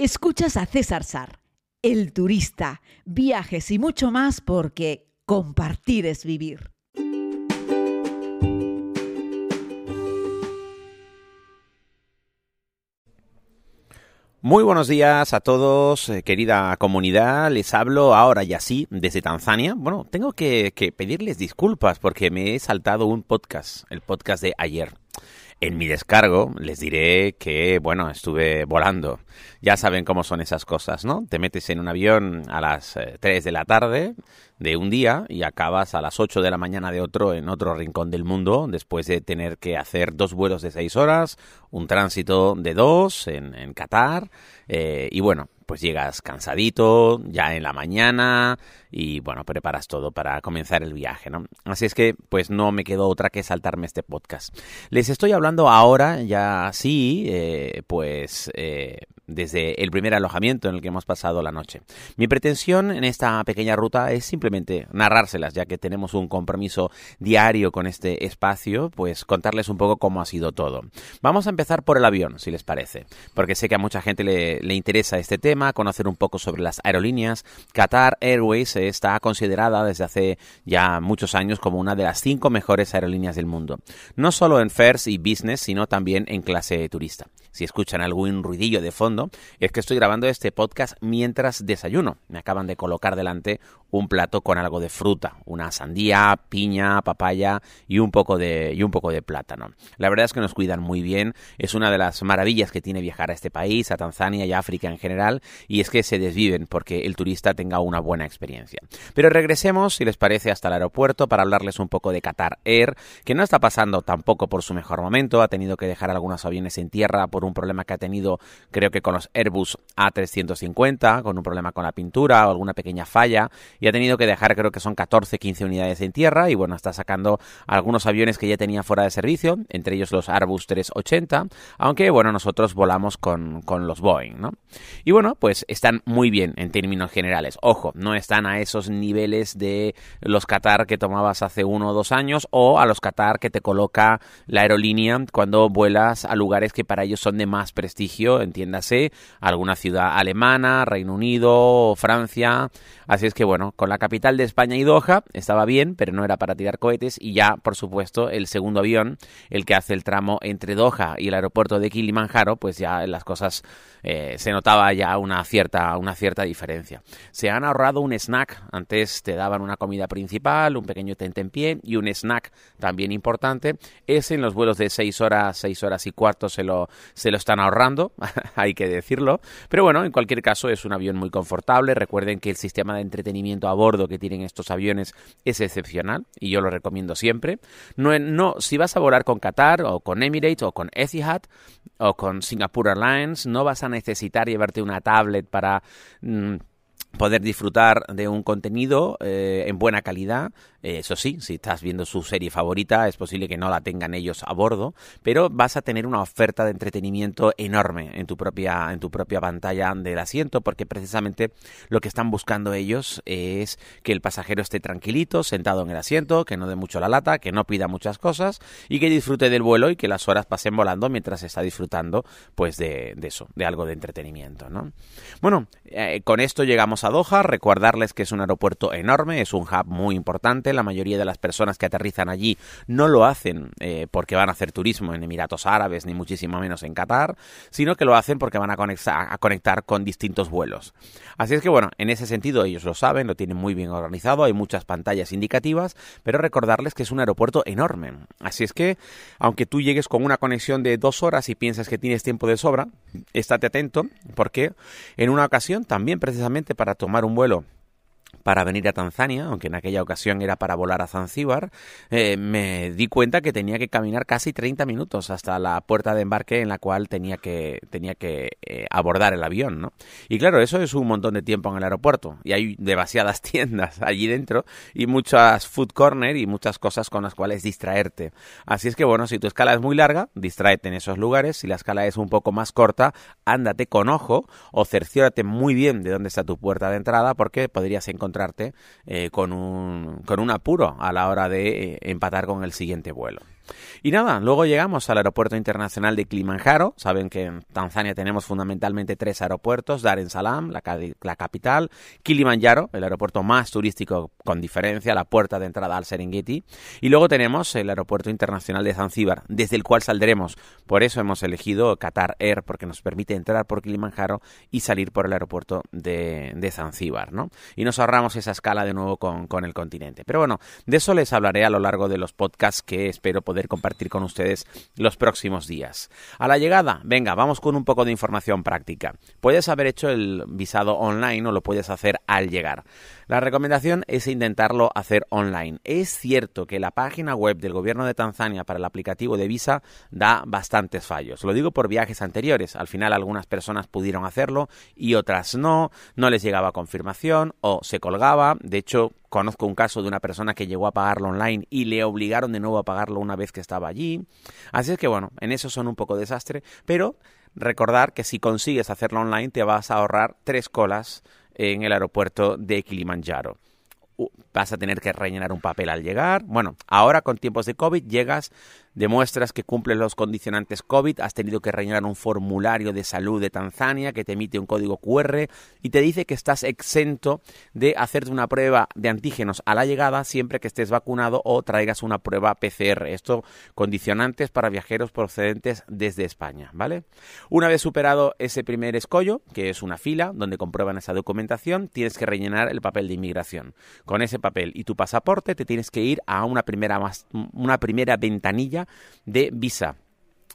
Escuchas a César Sar, el turista, viajes y mucho más porque compartir es vivir. Muy buenos días a todos, eh, querida comunidad. Les hablo ahora y así desde Tanzania. Bueno, tengo que, que pedirles disculpas porque me he saltado un podcast, el podcast de ayer. En mi descargo les diré que, bueno, estuve volando. Ya saben cómo son esas cosas, ¿no? Te metes en un avión a las 3 eh, de la tarde de un día y acabas a las 8 de la mañana de otro en otro rincón del mundo después de tener que hacer dos vuelos de 6 horas, un tránsito de dos en, en Qatar eh, y bueno, pues llegas cansadito ya en la mañana y bueno, preparas todo para comenzar el viaje, ¿no? Así es que pues no me quedó otra que saltarme este podcast. Les estoy hablando ahora ya sí, eh, pues eh, desde el primer alojamiento en el que hemos pasado la noche. Mi pretensión en esta pequeña ruta es simplemente narrárselas, ya que tenemos un compromiso diario con este espacio, pues contarles un poco cómo ha sido todo. Vamos a empezar por el avión, si les parece, porque sé que a mucha gente le, interesa este tema, conocer un poco sobre las aerolíneas. Qatar Airways está considerada desde hace ya muchos años como una de las cinco mejores aerolíneas del mundo, no solo en fares y business, sino también en clase turista. Si escuchan algún ruidillo de fondo, es que estoy grabando este podcast mientras desayuno. Me acaban de colocar delante un plato con algo de fruta, una sandía, piña, papaya y un poco de y un poco de plátano. La verdad es que nos cuidan muy bien, es una de las maravillas que tiene viajar a este país, a Tanzania y África en general, y es que se desviven porque el turista tenga una buena experiencia. Pero regresemos, si les parece, hasta el aeropuerto para hablarles un poco de Qatar Air, que no está pasando tampoco por su mejor momento, ha tenido que dejar algunos aviones en tierra por un problema que ha tenido, creo que con los Airbus A350, con un problema con la pintura o alguna pequeña falla, y ha tenido que dejar, creo que son 14, 15 unidades en tierra, y bueno, está sacando algunos aviones que ya tenía fuera de servicio, entre ellos los Airbus 380, aunque bueno, nosotros volamos con, con los Boeing, ¿no? Y bueno, pues están muy bien en términos generales. Ojo, no están a esos niveles de los Qatar que tomabas hace uno o dos años o a los Qatar que te coloca la aerolínea cuando vuelas a lugares que para ellos son de más prestigio, entiéndase, alguna ciudad alemana, Reino Unido, Francia. Así es que bueno, con la capital de España y Doha estaba bien, pero no era para tirar cohetes y ya, por supuesto, el segundo avión, el que hace el tramo entre Doha y el aeropuerto de Kilimanjaro, pues ya las cosas eh, se notaba ya una cierta, una cierta diferencia. Se han ahorrado un snack, antes te daban una comida principal, un pequeño pie y un snack también importante. Ese en los vuelos de 6 horas, 6 horas y cuarto se lo, se lo están ahorrando, hay que decirlo. Pero bueno, en cualquier caso es un avión muy confortable. Recuerden que el sistema de entretenimiento a bordo que tienen estos aviones es excepcional y yo lo recomiendo siempre. No, no, si vas a volar con Qatar o con Emirates o con Etihad o con Singapore Airlines, no vas a necesitar llevarte una tablet para... Mm, poder disfrutar de un contenido eh, en buena calidad. Eh, eso sí, si estás viendo su serie favorita, es posible que no la tengan ellos a bordo, pero vas a tener una oferta de entretenimiento enorme en tu propia, en tu propia pantalla del asiento, porque precisamente lo que están buscando ellos es que el pasajero esté tranquilito, sentado en el asiento, que no dé mucho la lata, que no pida muchas cosas y que disfrute del vuelo y que las horas pasen volando mientras está disfrutando pues de, eso, de algo de entretenimiento. ¿no? Bueno, eh, con esto llegamos a Doha, recordarles que es un aeropuerto enorme, es un hub muy importante, la mayoría de las personas que aterrizan allí no lo hacen eh, porque van a hacer turismo en Emiratos Árabes, ni muchísimo menos en Qatar, sino que lo hacen porque van a conectar, a conectar con distintos vuelos. Así es que bueno, en ese sentido ellos lo saben, lo tienen muy bien organizado, hay muchas pantallas indicativas, pero recordarles que es un aeropuerto enorme. Así es que, aunque tú llegues con una conexión de dos horas y piensas que tienes tiempo de sobra, estate atento porque en una ocasión también precisamente para tomar un vuelo para venir a Tanzania, aunque en aquella ocasión era para volar a Zanzíbar, eh, me di cuenta que tenía que caminar casi 30 minutos hasta la puerta de embarque en la cual tenía que, tenía que eh, abordar el avión, ¿no? Y claro, eso es un montón de tiempo en el aeropuerto y hay demasiadas tiendas allí dentro y muchas food corner y muchas cosas con las cuales distraerte. Así es que bueno, si tu escala es muy larga, distráete en esos lugares, si la escala es un poco más corta, ándate con ojo o cerciórate muy bien de dónde está tu puerta de entrada porque podrías encontrar encontrarte eh, con, un, con un apuro a la hora de eh, empatar con el siguiente vuelo. Y nada, luego llegamos al aeropuerto internacional de Kilimanjaro. Saben que en Tanzania tenemos fundamentalmente tres aeropuertos, Dar es Salaam, la, la capital, Kilimanjaro, el aeropuerto más turístico con diferencia, la puerta de entrada al Serengeti, y luego tenemos el aeropuerto internacional de Zanzíbar, desde el cual saldremos. Por eso hemos elegido Qatar Air, porque nos permite entrar por Kilimanjaro y salir por el aeropuerto de, de Zanzíbar, ¿no? Y nos ahorramos esa escala de nuevo con, con el continente. Pero bueno, de eso les hablaré a lo largo de los podcasts que espero poder compartir con ustedes los próximos días. A la llegada, venga, vamos con un poco de información práctica. Puedes haber hecho el visado online o lo puedes hacer al llegar. La recomendación es intentarlo hacer online. Es cierto que la página web del gobierno de Tanzania para el aplicativo de visa da bastantes fallos. Lo digo por viajes anteriores. Al final algunas personas pudieron hacerlo y otras no. No les llegaba confirmación o se colgaba. De hecho, conozco un caso de una persona que llegó a pagarlo online y le obligaron de nuevo a pagarlo una vez que estaba allí. Así es que bueno, en eso son un poco desastre, pero recordar que si consigues hacerlo online te vas a ahorrar tres colas en el aeropuerto de Kilimanjaro. Vas a tener que rellenar un papel al llegar. Bueno, ahora con tiempos de COVID llegas demuestras que cumples los condicionantes COVID, has tenido que rellenar un formulario de salud de Tanzania que te emite un código QR y te dice que estás exento de hacerte una prueba de antígenos a la llegada siempre que estés vacunado o traigas una prueba PCR. Esto condicionantes para viajeros procedentes desde España, ¿vale? Una vez superado ese primer escollo, que es una fila donde comprueban esa documentación, tienes que rellenar el papel de inmigración. Con ese papel y tu pasaporte te tienes que ir a una primera, una primera ventanilla de visa.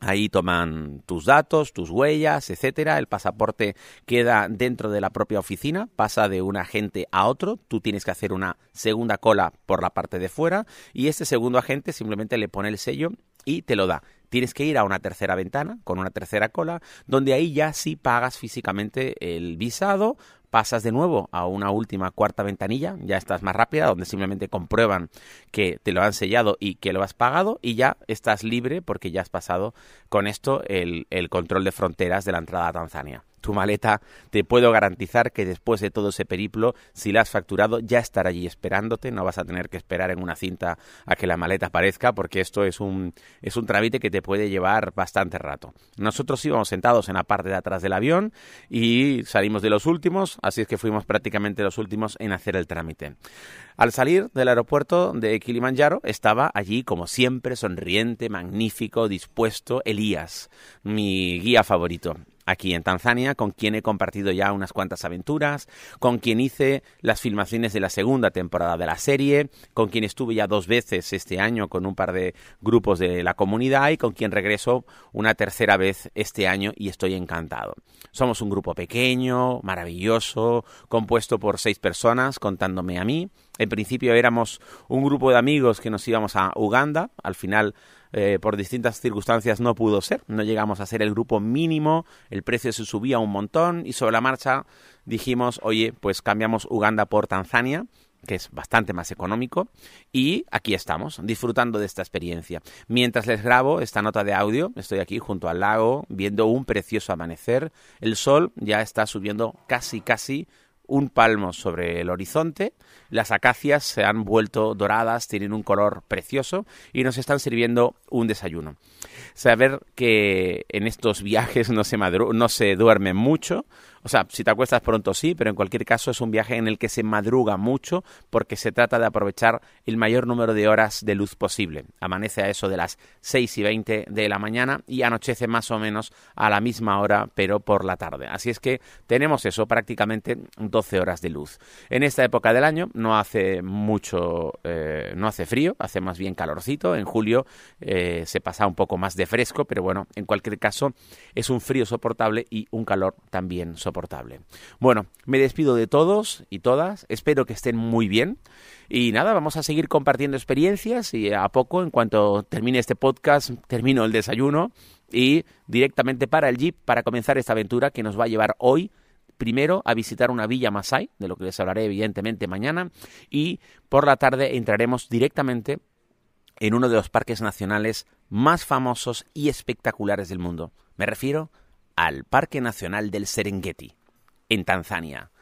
Ahí toman tus datos, tus huellas, etcétera. El pasaporte queda dentro de la propia oficina, pasa de un agente a otro. Tú tienes que hacer una segunda cola por la parte de fuera y este segundo agente simplemente le pone el sello y te lo da. Tienes que ir a una tercera ventana con una tercera cola, donde ahí ya sí pagas físicamente el visado, pasas de nuevo a una última cuarta ventanilla, ya estás más rápida, donde simplemente comprueban que te lo han sellado y que lo has pagado y ya estás libre porque ya has pasado con esto el, el control de fronteras de la entrada a Tanzania tu maleta, te puedo garantizar que después de todo ese periplo, si la has facturado, ya estará allí esperándote, no vas a tener que esperar en una cinta a que la maleta aparezca, porque esto es un, es un trámite que te puede llevar bastante rato. Nosotros íbamos sentados en la parte de atrás del avión y salimos de los últimos, así es que fuimos prácticamente los últimos en hacer el trámite. Al salir del aeropuerto de Kilimanjaro estaba allí, como siempre, sonriente, magnífico, dispuesto, Elías, mi guía favorito aquí en Tanzania, con quien he compartido ya unas cuantas aventuras, con quien hice las filmaciones de la segunda temporada de la serie, con quien estuve ya dos veces este año con un par de grupos de la comunidad y con quien regreso una tercera vez este año y estoy encantado. Somos un grupo pequeño, maravilloso, compuesto por seis personas, contándome a mí. En principio éramos un grupo de amigos que nos íbamos a Uganda, al final eh, por distintas circunstancias no pudo ser, no llegamos a ser el grupo mínimo, el precio se subía un montón y sobre la marcha dijimos, oye, pues cambiamos Uganda por Tanzania que es bastante más económico, y aquí estamos, disfrutando de esta experiencia. Mientras les grabo esta nota de audio, estoy aquí junto al lago, viendo un precioso amanecer, el sol ya está subiendo casi, casi un palmo sobre el horizonte, las acacias se han vuelto doradas, tienen un color precioso y nos están sirviendo un desayuno. Saber que en estos viajes no se, no duerme mucho, o sea, si te acuestas pronto sí, pero en cualquier caso es un viaje en el que se madruga mucho porque se trata de aprovechar el mayor número de horas de luz posible. Amanece a eso de las 6 y 20 de la mañana y anochece más o menos a la misma hora, pero por la tarde. Así es que tenemos eso, prácticamente 12 horas de luz. En esta época del año no hace mucho, eh, no hace frío, hace más bien calorcito. En julio eh, se pasa un poco más de fresco, pero bueno, en cualquier caso es un frío soportable y un calor también soportable Bueno, me despido de todos y todas, espero que estén muy bien. Y nada, vamos a seguir compartiendo experiencias y a poco, en cuanto termine este podcast, termino el desayuno y directamente para el Jeep para comenzar esta aventura que nos va a llevar hoy primero a visitar una villa Masai, de lo que les hablaré evidentemente mañana, y por la tarde entraremos directamente en uno de los parques nacionales más famosos y espectaculares del mundo. Me refiero al Parque Nacional del Serengeti, en Tanzania.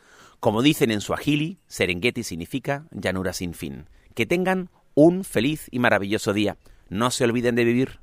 Como dicen en Swahili, Serengeti significa llanura sin fin. Que tengan un feliz y maravilloso día. no se olviden de vivir.